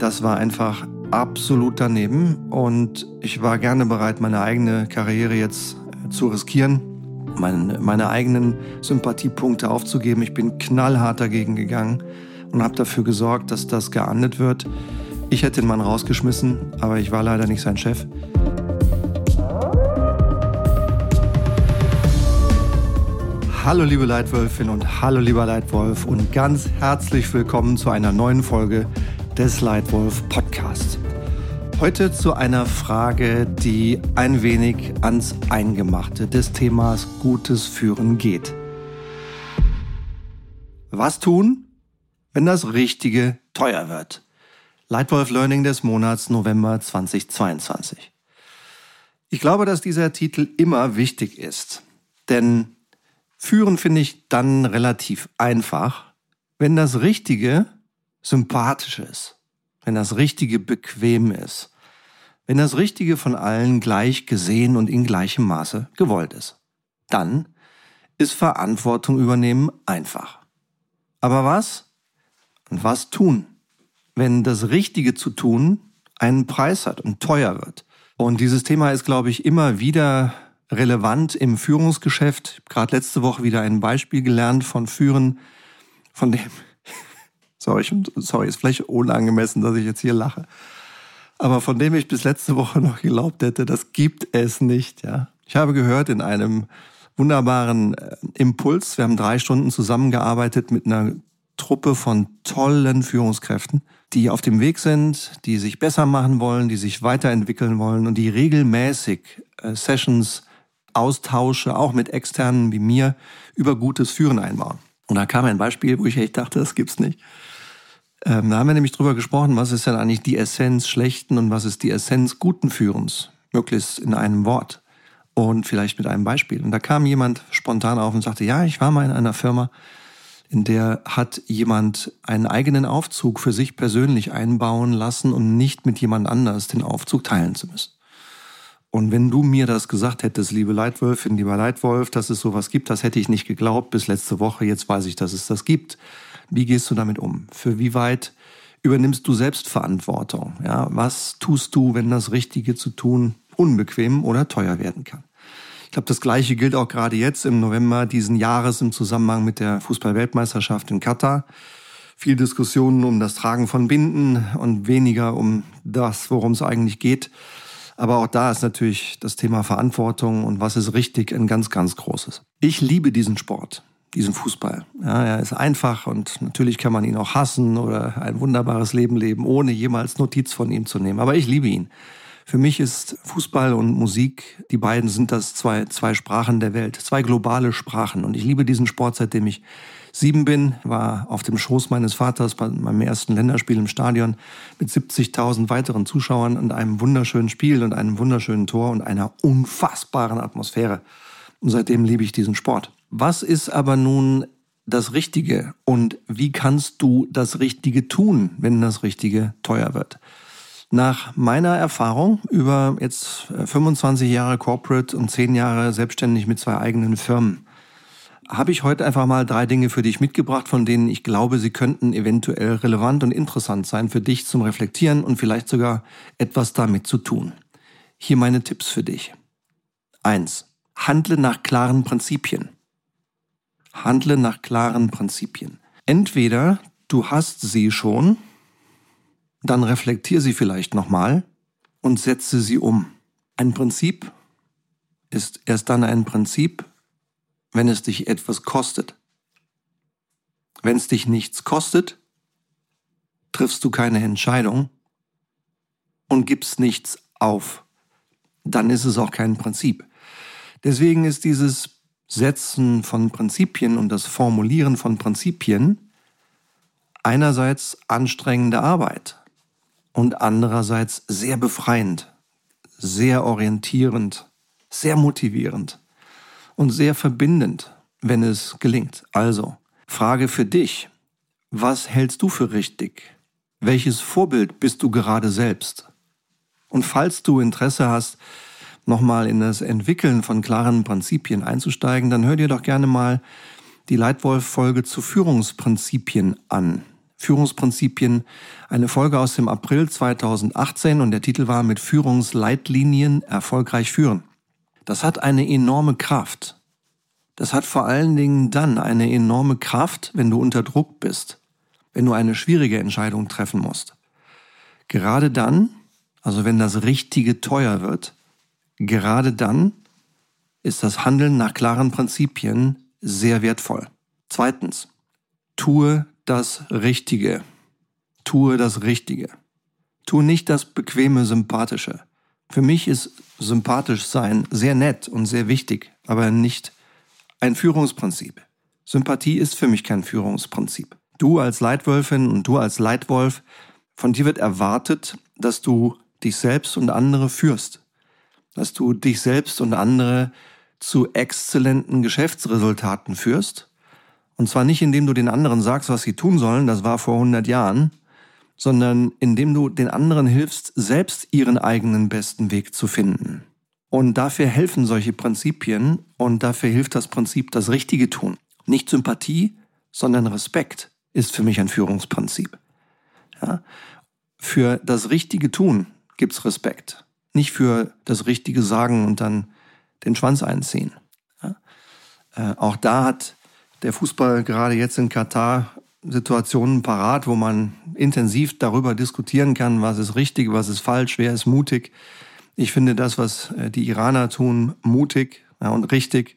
Das war einfach absolut daneben und ich war gerne bereit, meine eigene Karriere jetzt äh, zu riskieren, meine, meine eigenen Sympathiepunkte aufzugeben. Ich bin knallhart dagegen gegangen und habe dafür gesorgt, dass das geahndet wird. Ich hätte den Mann rausgeschmissen, aber ich war leider nicht sein Chef. Hallo liebe Leitwölfin und hallo lieber Leitwolf und ganz herzlich willkommen zu einer neuen Folge des Leitwolf Podcasts. Heute zu einer Frage, die ein wenig ans Eingemachte des Themas gutes Führen geht. Was tun, wenn das Richtige teuer wird? Leitwolf Learning des Monats November 2022. Ich glaube, dass dieser Titel immer wichtig ist, denn Führen finde ich dann relativ einfach, wenn das Richtige sympathisch ist, wenn das Richtige bequem ist, wenn das Richtige von allen gleich gesehen und in gleichem Maße gewollt ist. Dann ist Verantwortung übernehmen einfach. Aber was? Und was tun, wenn das Richtige zu tun einen Preis hat und teuer wird? Und dieses Thema ist, glaube ich, immer wieder relevant im Führungsgeschäft. Gerade letzte Woche wieder ein Beispiel gelernt von Führen, von dem Sorry, sorry, ist vielleicht unangemessen, dass ich jetzt hier lache. Aber von dem ich bis letzte Woche noch geglaubt hätte, das gibt es nicht, ja. Ich habe gehört in einem wunderbaren äh, Impuls, wir haben drei Stunden zusammengearbeitet mit einer Truppe von tollen Führungskräften, die auf dem Weg sind, die sich besser machen wollen, die sich weiterentwickeln wollen und die regelmäßig äh, Sessions, Austausche, auch mit externen wie mir, über gutes Führen einbauen. Und da kam ein Beispiel, wo ich echt dachte, das gibt's nicht. Ähm, da haben wir nämlich drüber gesprochen, was ist denn eigentlich die Essenz schlechten und was ist die Essenz guten Führens, möglichst in einem Wort und vielleicht mit einem Beispiel. Und da kam jemand spontan auf und sagte, ja, ich war mal in einer Firma, in der hat jemand einen eigenen Aufzug für sich persönlich einbauen lassen, um nicht mit jemand anders den Aufzug teilen zu müssen. Und wenn du mir das gesagt hättest, liebe Leitwölfin, lieber Leitwolf, dass es sowas gibt, das hätte ich nicht geglaubt bis letzte Woche. Jetzt weiß ich, dass es das gibt. Wie gehst du damit um? Für wie weit übernimmst du Selbstverantwortung? Ja, was tust du, wenn das Richtige zu tun unbequem oder teuer werden kann? Ich glaube, das Gleiche gilt auch gerade jetzt im November diesen Jahres im Zusammenhang mit der Fußballweltmeisterschaft in Katar. Viel Diskussionen um das Tragen von Binden und weniger um das, worum es eigentlich geht. Aber auch da ist natürlich das Thema Verantwortung und was ist richtig ein ganz, ganz großes. Ich liebe diesen Sport diesen Fußball. Ja, er ist einfach und natürlich kann man ihn auch hassen oder ein wunderbares Leben leben, ohne jemals Notiz von ihm zu nehmen. Aber ich liebe ihn. Für mich ist Fußball und Musik, die beiden sind das zwei, zwei Sprachen der Welt, zwei globale Sprachen. Und ich liebe diesen Sport, seitdem ich sieben bin, war auf dem Schoß meines Vaters bei meinem ersten Länderspiel im Stadion mit 70.000 weiteren Zuschauern und einem wunderschönen Spiel und einem wunderschönen Tor und einer unfassbaren Atmosphäre. Und seitdem liebe ich diesen Sport. Was ist aber nun das Richtige und wie kannst du das Richtige tun, wenn das Richtige teuer wird? Nach meiner Erfahrung über jetzt 25 Jahre Corporate und 10 Jahre selbstständig mit zwei eigenen Firmen, habe ich heute einfach mal drei Dinge für dich mitgebracht, von denen ich glaube, sie könnten eventuell relevant und interessant sein für dich zum Reflektieren und vielleicht sogar etwas damit zu tun. Hier meine Tipps für dich. Eins: Handle nach klaren Prinzipien. Handle nach klaren Prinzipien. Entweder du hast sie schon, dann reflektier sie vielleicht nochmal und setze sie um. Ein Prinzip ist erst dann ein Prinzip, wenn es dich etwas kostet. Wenn es dich nichts kostet, triffst du keine Entscheidung und gibst nichts auf. Dann ist es auch kein Prinzip. Deswegen ist dieses Setzen von Prinzipien und das Formulieren von Prinzipien einerseits anstrengende Arbeit und andererseits sehr befreiend, sehr orientierend, sehr motivierend und sehr verbindend, wenn es gelingt. Also, Frage für dich. Was hältst du für richtig? Welches Vorbild bist du gerade selbst? Und falls du Interesse hast, nochmal in das Entwickeln von klaren Prinzipien einzusteigen, dann hör dir doch gerne mal die Leitwolf-Folge zu Führungsprinzipien an. Führungsprinzipien, eine Folge aus dem April 2018 und der Titel war mit Führungsleitlinien erfolgreich führen. Das hat eine enorme Kraft. Das hat vor allen Dingen dann eine enorme Kraft, wenn du unter Druck bist, wenn du eine schwierige Entscheidung treffen musst. Gerade dann, also wenn das Richtige teuer wird, gerade dann ist das Handeln nach klaren Prinzipien sehr wertvoll. Zweitens, tue das Richtige. Tue das Richtige. Tue nicht das bequeme, sympathische. Für mich ist sympathisch sein sehr nett und sehr wichtig, aber nicht ein Führungsprinzip. Sympathie ist für mich kein Führungsprinzip. Du als Leitwölfin und du als Leitwolf, von dir wird erwartet, dass du dich selbst und andere führst. Dass du dich selbst und andere zu exzellenten Geschäftsresultaten führst. Und zwar nicht, indem du den anderen sagst, was sie tun sollen, das war vor 100 Jahren, sondern indem du den anderen hilfst, selbst ihren eigenen besten Weg zu finden. Und dafür helfen solche Prinzipien und dafür hilft das Prinzip das Richtige tun. Nicht Sympathie, sondern Respekt ist für mich ein Führungsprinzip. Ja? Für das Richtige tun gibt's Respekt. Nicht für das Richtige sagen und dann den Schwanz einziehen. Ja? Äh, auch da hat der Fußball gerade jetzt in Katar Situationen parat, wo man intensiv darüber diskutieren kann, was ist richtig, was ist falsch, wer ist mutig. Ich finde das, was äh, die Iraner tun, mutig ja, und richtig,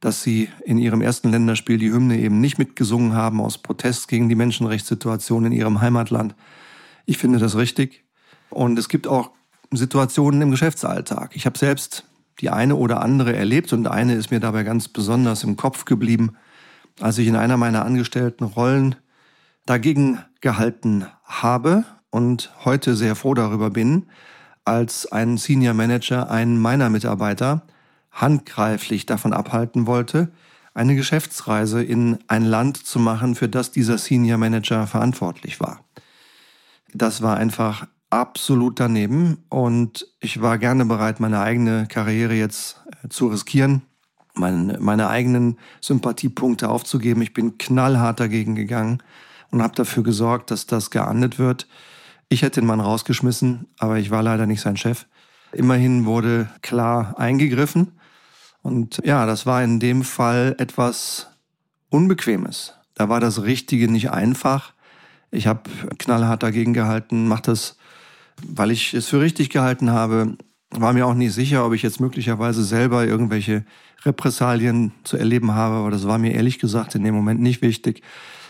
dass sie in ihrem ersten Länderspiel die Hymne eben nicht mitgesungen haben aus Protest gegen die Menschenrechtssituation in ihrem Heimatland. Ich finde das richtig. Und es gibt auch Situationen im Geschäftsalltag. Ich habe selbst die eine oder andere erlebt und eine ist mir dabei ganz besonders im Kopf geblieben, als ich in einer meiner angestellten Rollen dagegen gehalten habe und heute sehr froh darüber bin, als ein Senior Manager einen meiner Mitarbeiter handgreiflich davon abhalten wollte, eine Geschäftsreise in ein Land zu machen, für das dieser Senior Manager verantwortlich war. Das war einfach absolut daneben und ich war gerne bereit, meine eigene Karriere jetzt äh, zu riskieren, meine, meine eigenen Sympathiepunkte aufzugeben. Ich bin knallhart dagegen gegangen und habe dafür gesorgt, dass das geahndet wird. Ich hätte den Mann rausgeschmissen, aber ich war leider nicht sein Chef. Immerhin wurde klar eingegriffen und ja, das war in dem Fall etwas Unbequemes. Da war das Richtige nicht einfach. Ich habe knallhart dagegen gehalten, mache das weil ich es für richtig gehalten habe, war mir auch nicht sicher, ob ich jetzt möglicherweise selber irgendwelche Repressalien zu erleben habe, aber das war mir ehrlich gesagt in dem Moment nicht wichtig.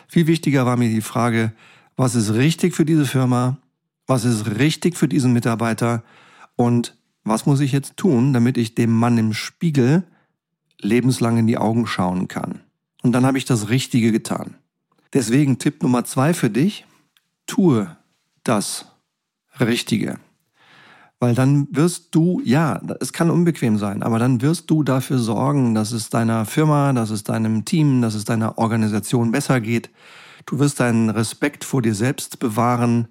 Viel wichtiger war mir die Frage, was ist richtig für diese Firma, was ist richtig für diesen Mitarbeiter und was muss ich jetzt tun, damit ich dem Mann im Spiegel lebenslang in die Augen schauen kann. Und dann habe ich das Richtige getan. Deswegen Tipp Nummer zwei für dich, tue das, Richtige. Weil dann wirst du, ja, es kann unbequem sein, aber dann wirst du dafür sorgen, dass es deiner Firma, dass es deinem Team, dass es deiner Organisation besser geht. Du wirst deinen Respekt vor dir selbst bewahren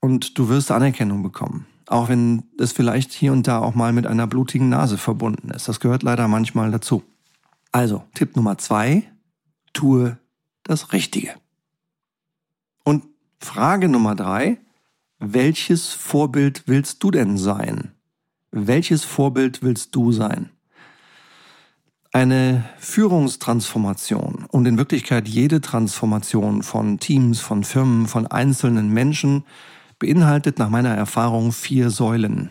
und du wirst Anerkennung bekommen. Auch wenn es vielleicht hier und da auch mal mit einer blutigen Nase verbunden ist. Das gehört leider manchmal dazu. Also, Tipp Nummer zwei, tue das Richtige. Und Frage Nummer drei, welches Vorbild willst du denn sein? Welches Vorbild willst du sein? Eine Führungstransformation und in Wirklichkeit jede Transformation von Teams, von Firmen, von einzelnen Menschen beinhaltet nach meiner Erfahrung vier Säulen.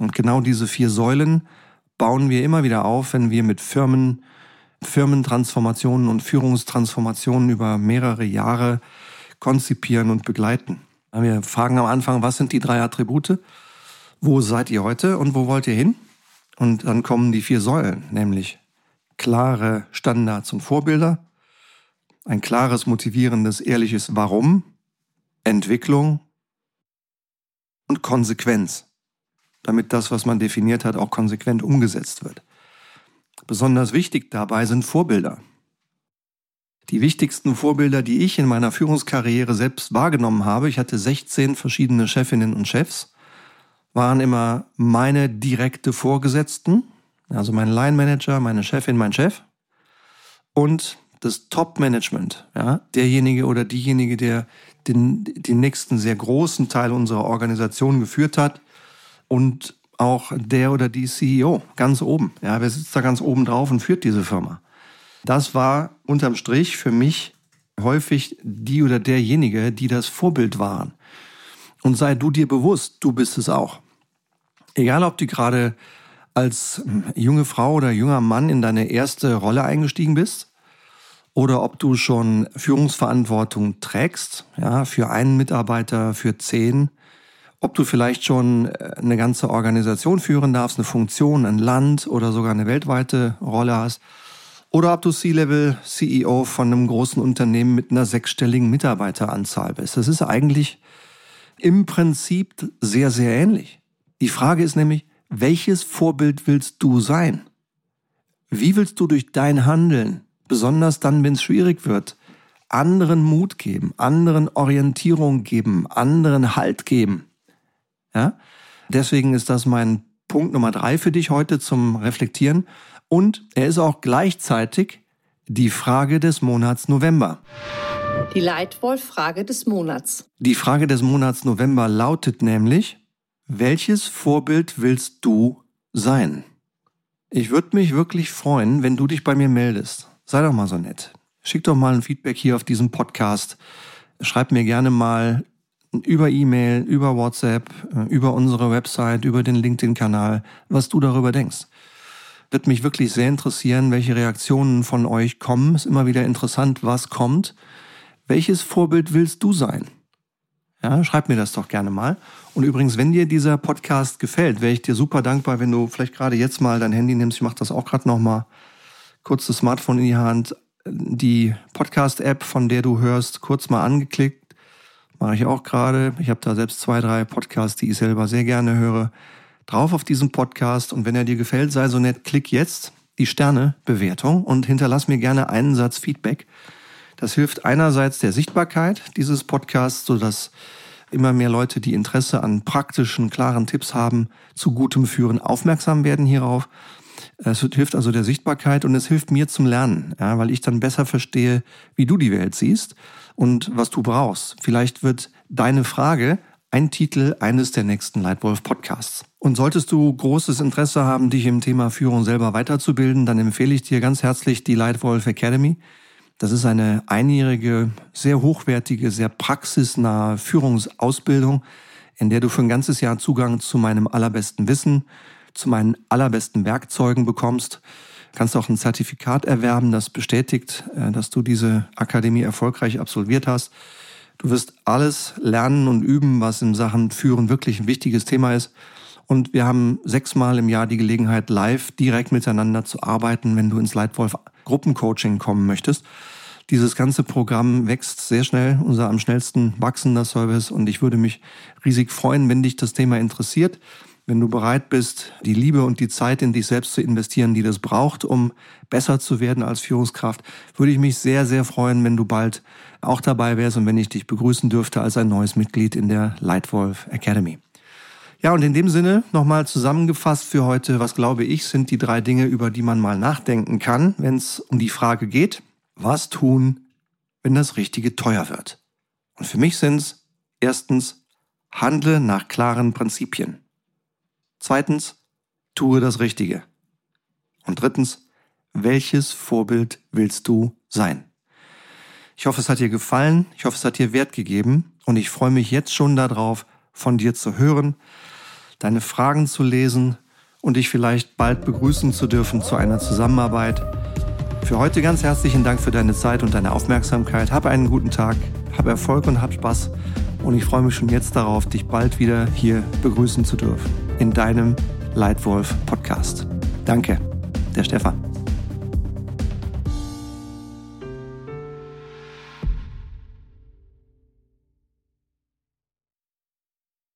Und genau diese vier Säulen bauen wir immer wieder auf, wenn wir mit Firmen, Firmentransformationen und Führungstransformationen über mehrere Jahre konzipieren und begleiten. Wir fragen am Anfang, was sind die drei Attribute? Wo seid ihr heute und wo wollt ihr hin? Und dann kommen die vier Säulen, nämlich klare Standards und Vorbilder, ein klares, motivierendes, ehrliches Warum, Entwicklung und Konsequenz, damit das, was man definiert hat, auch konsequent umgesetzt wird. Besonders wichtig dabei sind Vorbilder. Die wichtigsten Vorbilder, die ich in meiner Führungskarriere selbst wahrgenommen habe, ich hatte 16 verschiedene Chefinnen und Chefs, waren immer meine direkte Vorgesetzten, also mein Line Manager, meine Chefin, mein Chef und das Top-Management, ja, derjenige oder diejenige, der den, den nächsten sehr großen Teil unserer Organisation geführt hat und auch der oder die CEO ganz oben. Ja, wer sitzt da ganz oben drauf und führt diese Firma? Das war unterm Strich für mich häufig die oder derjenige, die das Vorbild waren. Und sei du dir bewusst, du bist es auch. Egal, ob du gerade als junge Frau oder junger Mann in deine erste Rolle eingestiegen bist oder ob du schon Führungsverantwortung trägst, ja, für einen Mitarbeiter, für zehn, ob du vielleicht schon äh, eine ganze Organisation führen darfst, eine Funktion, ein Land oder sogar eine weltweite Rolle hast, oder ob du C-Level CEO von einem großen Unternehmen mit einer sechsstelligen Mitarbeiteranzahl bist. Das ist eigentlich im Prinzip sehr, sehr ähnlich. Die Frage ist nämlich, welches Vorbild willst du sein? Wie willst du durch dein Handeln, besonders dann, wenn es schwierig wird, anderen Mut geben, anderen Orientierung geben, anderen Halt geben? Ja? Deswegen ist das mein Punkt Nummer drei für dich heute zum Reflektieren. Und er ist auch gleichzeitig die Frage des Monats November. Die Leitwolf-Frage des Monats. Die Frage des Monats November lautet nämlich, welches Vorbild willst du sein? Ich würde mich wirklich freuen, wenn du dich bei mir meldest. Sei doch mal so nett. Schick doch mal ein Feedback hier auf diesem Podcast. Schreib mir gerne mal über E-Mail, über WhatsApp, äh, über unsere Website, über den LinkedIn-Kanal, was du darüber denkst. Wird mich wirklich sehr interessieren, welche Reaktionen von euch kommen. Ist immer wieder interessant, was kommt. Welches Vorbild willst du sein? Ja, schreib mir das doch gerne mal. Und übrigens, wenn dir dieser Podcast gefällt, wäre ich dir super dankbar, wenn du vielleicht gerade jetzt mal dein Handy nimmst. Ich mache das auch gerade nochmal. Kurz das Smartphone in die Hand, die Podcast-App, von der du hörst, kurz mal angeklickt Mache ich auch gerade. Ich habe da selbst zwei, drei Podcasts, die ich selber sehr gerne höre. Drauf auf diesen Podcast und wenn er dir gefällt, sei so nett, klick jetzt die Sterne-Bewertung und hinterlass mir gerne einen Satz Feedback. Das hilft einerseits der Sichtbarkeit dieses Podcasts, sodass immer mehr Leute, die Interesse an praktischen, klaren Tipps haben, zu gutem Führen aufmerksam werden hierauf. Es hilft also der Sichtbarkeit und es hilft mir zum Lernen, ja, weil ich dann besser verstehe, wie du die Welt siehst und was du brauchst. Vielleicht wird deine Frage ein Titel eines der nächsten Leitwolf Podcasts. Und solltest du großes Interesse haben, dich im Thema Führung selber weiterzubilden, dann empfehle ich dir ganz herzlich die Leitwolf Academy. Das ist eine einjährige, sehr hochwertige, sehr praxisnahe Führungsausbildung, in der du für ein ganzes Jahr Zugang zu meinem allerbesten Wissen, zu meinen allerbesten Werkzeugen bekommst kannst auch ein Zertifikat erwerben, das bestätigt, äh, dass du diese Akademie erfolgreich absolviert hast. Du wirst alles lernen und üben, was in Sachen Führen wirklich ein wichtiges Thema ist. Und wir haben sechsmal im Jahr die Gelegenheit, live direkt miteinander zu arbeiten, wenn du ins Leitwolf Gruppencoaching kommen möchtest. Dieses ganze Programm wächst sehr schnell, unser am schnellsten wachsender Service. Und ich würde mich riesig freuen, wenn dich das Thema interessiert wenn du bereit bist, die Liebe und die Zeit in dich selbst zu investieren, die das braucht, um besser zu werden als Führungskraft, würde ich mich sehr, sehr freuen, wenn du bald auch dabei wärst und wenn ich dich begrüßen dürfte als ein neues Mitglied in der Lightwolf Academy. Ja, und in dem Sinne nochmal zusammengefasst für heute, was glaube ich, sind die drei Dinge, über die man mal nachdenken kann, wenn es um die Frage geht, was tun, wenn das Richtige teuer wird. Und für mich sind es erstens, handle nach klaren Prinzipien. Zweitens, tue das Richtige. Und drittens, welches Vorbild willst du sein? Ich hoffe, es hat dir gefallen, ich hoffe, es hat dir Wert gegeben und ich freue mich jetzt schon darauf, von dir zu hören, deine Fragen zu lesen und dich vielleicht bald begrüßen zu dürfen zu einer Zusammenarbeit. Für heute ganz herzlichen Dank für deine Zeit und deine Aufmerksamkeit. Hab einen guten Tag, hab Erfolg und hab Spaß und ich freue mich schon jetzt darauf, dich bald wieder hier begrüßen zu dürfen in deinem Leitwolf Podcast. Danke, der Stefan.